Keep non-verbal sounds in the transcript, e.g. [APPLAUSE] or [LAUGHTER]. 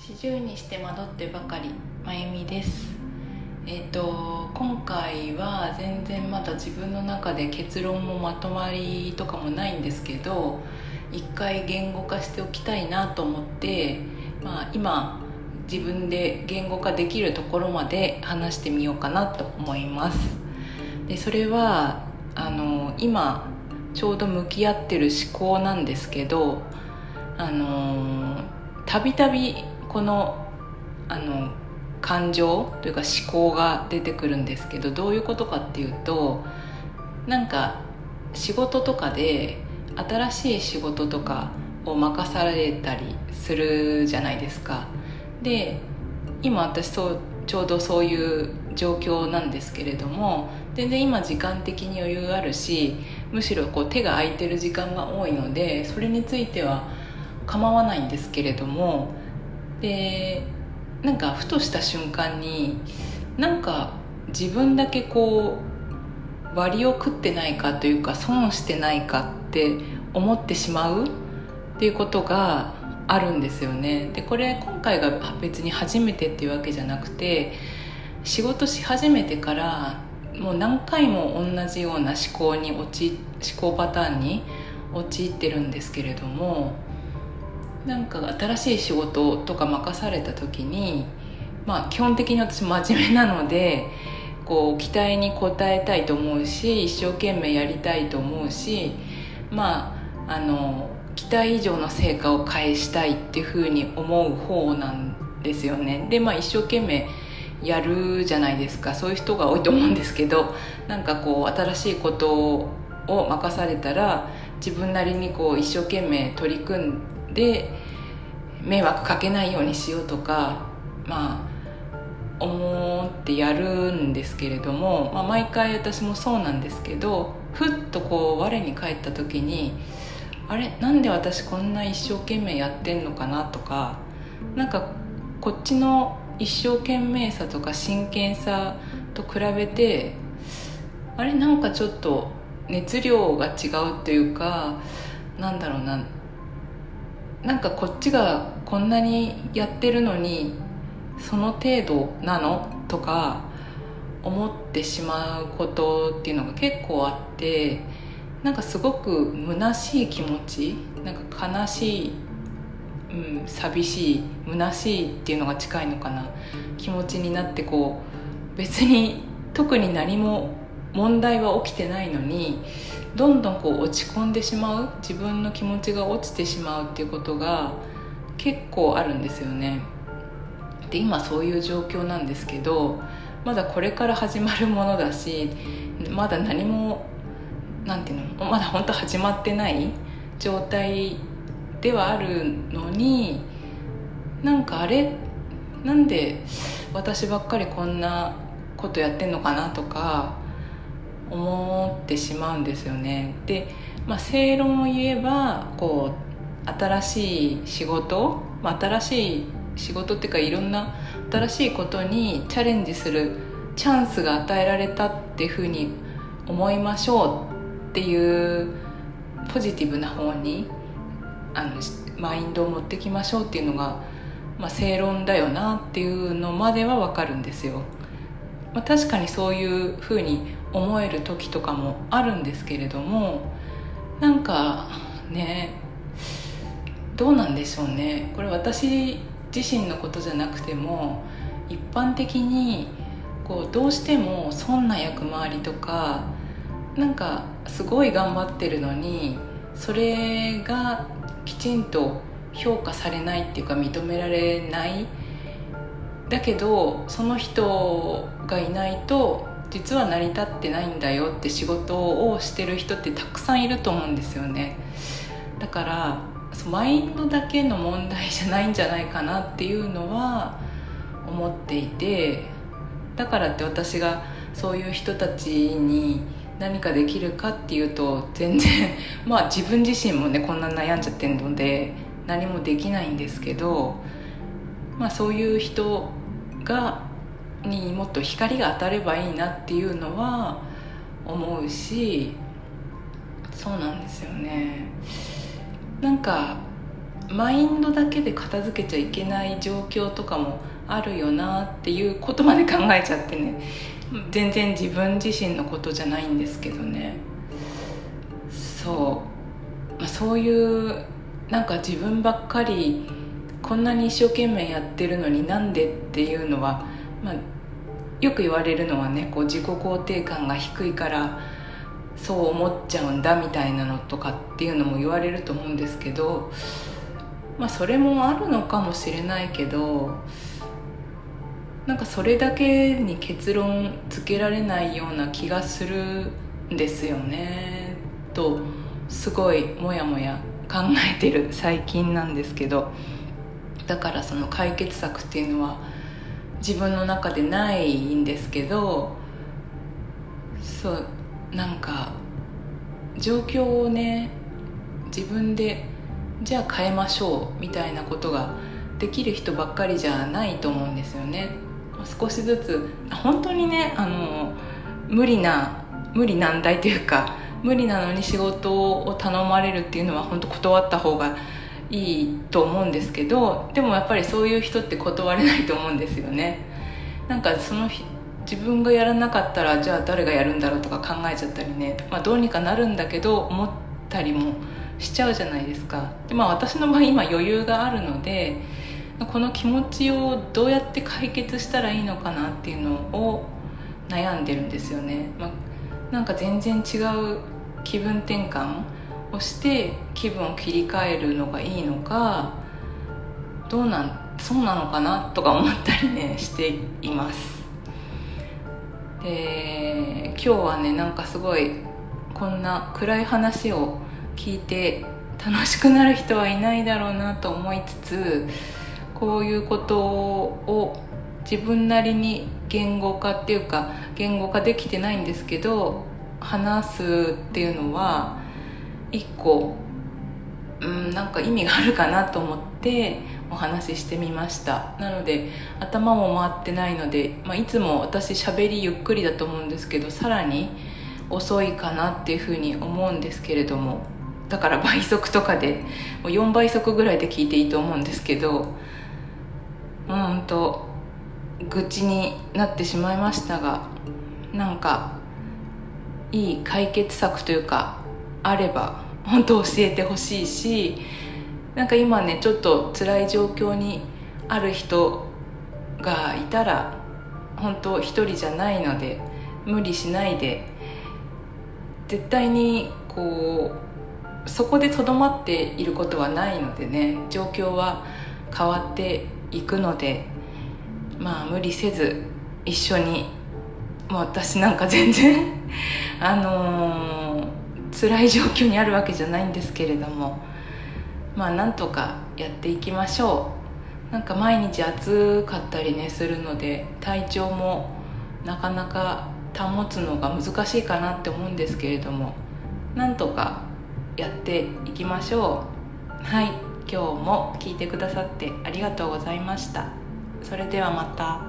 四十にして惑ってばかりまゆみです。えっ、と今回は全然まだ自分の中で結論もまとまりとかもないんですけど一回言語化しておきたいなと思って、まあ、今自分で言語化できるところまで話してみようかなと思います。でそれはあの今ちょうど向き合ってる思考なんですけどあのたびたびこのあの感情というか思考が出てくるんですけどどういうことかっていうとなんか仕事とかで新しい仕事とかを任されたりするじゃないですか。で今私そうちょうどそういう状況なんですけれども全然今時間的に余裕あるしむしろこう手が空いてる時間が多いのでそれについては構わないんですけれどもでなんかふとした瞬間になんか自分だけこう割を食ってないかというか損してないかって思ってしまうっていうことがあるんですよね。でこれ今回が別に初めてっていうわけじゃなくて仕事し始めてからもう何回も同じような思考に陥思考パターンに陥ってるんですけれどもなんか新しい仕事とか任された時にまあ基本的に私真面目なのでこう期待に応えたいと思うし一生懸命やりたいと思うしまああの期待以上の成果を返したいっていうふうに思う方なんですよね。でまあ一生懸命やるじゃないですか。そういう人が多いと思うんですけどなんかこう新しいことを任されたら自分なりにこう一生懸命取り組んで迷惑かけないようにしようとかまあ思ってやるんですけれども、まあ、毎回私もそうなんですけどふっとこう我に返った時にあれなんで私こんな一生懸命やってんのかなとかなんかこっちの一生懸命さとか真剣さと比べてあれなんかちょっと熱量が違うというかなんだろうななんかこっちがこんなにやってるのにその程度なのとか思ってしまうことっていうのが結構あってなんかすごく虚しい気持ちなんか悲しい、うん、寂しい虚しいっていうのが近いのかな。気持ちになってこう別に特に何も問題は起きてないのにどんどんこう落ち込んでしまう自分の気持ちが落ちてしまうっていうことが結構あるんですよね。で今そういう状況なんですけどまだこれから始まるものだしまだ何もなんていうのまだ本当始まってない状態ではあるのになんかあれなんで私ばっかりこんなことやってんのかなとか思ってしまうんですよね。で、まあ、正論を言えばこう新しい仕事、まあ、新しい仕事っていうかいろんな新しいことにチャレンジするチャンスが与えられたっていうふうに思いましょうっていうポジティブな方にあのマインドを持ってきましょうっていうのが、まあ、正論だよなっていうのまでは分かるんですよ、まあ、確かにそういうふうに思える時とかもあるんですけれどもなんかねどうなんでしょうね。これ私自身のことじゃなくても一般的にこうどうしても損な役回りとかなんかすごい頑張ってるのにそれがきちんと評価されないっていうか認められないだけどその人がいないと実は成り立ってないんだよって仕事をしてる人ってたくさんいると思うんですよね。だからマインドだけの問題じゃないんじゃないかなっていうのは思っていてだからって私がそういう人たちに何かできるかっていうと全然 [LAUGHS] まあ自分自身もねこんな悩んじゃってるので何もできないんですけどまあそういう人がにもっと光が当たればいいなっていうのは思うしそうなんですよね。なんかマインドだけで片付けちゃいけない状況とかもあるよなっていうことまで考えちゃってね。全然自分自身のことじゃないんですけどね。そう、まあ、そういうなんか自分ばっかりこんなに一生懸命やってるのになんでっていうのは、まあ、よく言われるのはねこう自己肯定感が低いからそう思っちゃうんだみたいなのとかっていうのも言われると思うんですけど、まあ、それもあるのかもしれないけどなんかそれだけに結論付けられないような気がするんですよねとすごいモヤモヤ考えてる最近なんですけど。だからその解決策っていうのは自分の中でないんですけどそうなんか状況をね自分でじゃあ変えましょうみたいなことができる人ばっかりじゃないと思うんですよね。少しずつ本当にねあの無理な無理難題というか無理なのに仕事を頼まれるっていうのは本当断った方がいいと思うんですけどでもやっぱりそういう人って断れないと思うんですよね。なんかその自分がやらなかったらじゃあ誰がやるんだろうとか考えちゃったりね、まあ、どうにかなるんだけど思ったりもしちゃうじゃないですか。で、まあ、私の場合今余裕があるのでこの気持ちをどうやって解決したらいいのかなっていうのを悩んでるんですよね、まあ、なんか全然違う気分転換をして気分を切り替えるのがいいのかどうなんそうなのかなとか思ったりね [LAUGHS] しています。で今日はねなんかすごいこんな暗い話を聞いて楽しくなる人はいないだろうなと思いつつこういうことを自分なりに言語化っていうか言語化できてないんですけど話すっていうのは一個うんなんか意味があるかなと思ってお話ししてみました。なので頭も回ってないので、まあ、いつも私喋りゆっくりだと思うんですけどさらに遅いかなっていうふうに思うんですけれどもだから倍速とかでもう4倍速ぐらいで聞いていいと思うんですけどうんと愚痴になってしまいましたがなんかいい解決策というかあれば本当教えてほしいしなんか今ねちょっと辛い状況にある人がいたら本当一人じゃないので無理しないで絶対にこうそこでとどまっていることはないのでね状況は変わっていくのでまあ無理せず一緒に私なんか全然あのー、辛い状況にあるわけじゃないんですけれどもまあなんとかやっていきましょう。なんか毎日暑かったりねするので体調もなかなか保つのが難しいかなって思うんですけれどもなんとかやっていきましょう。はい今日も聞いてくださってありがとうございました。それではまた。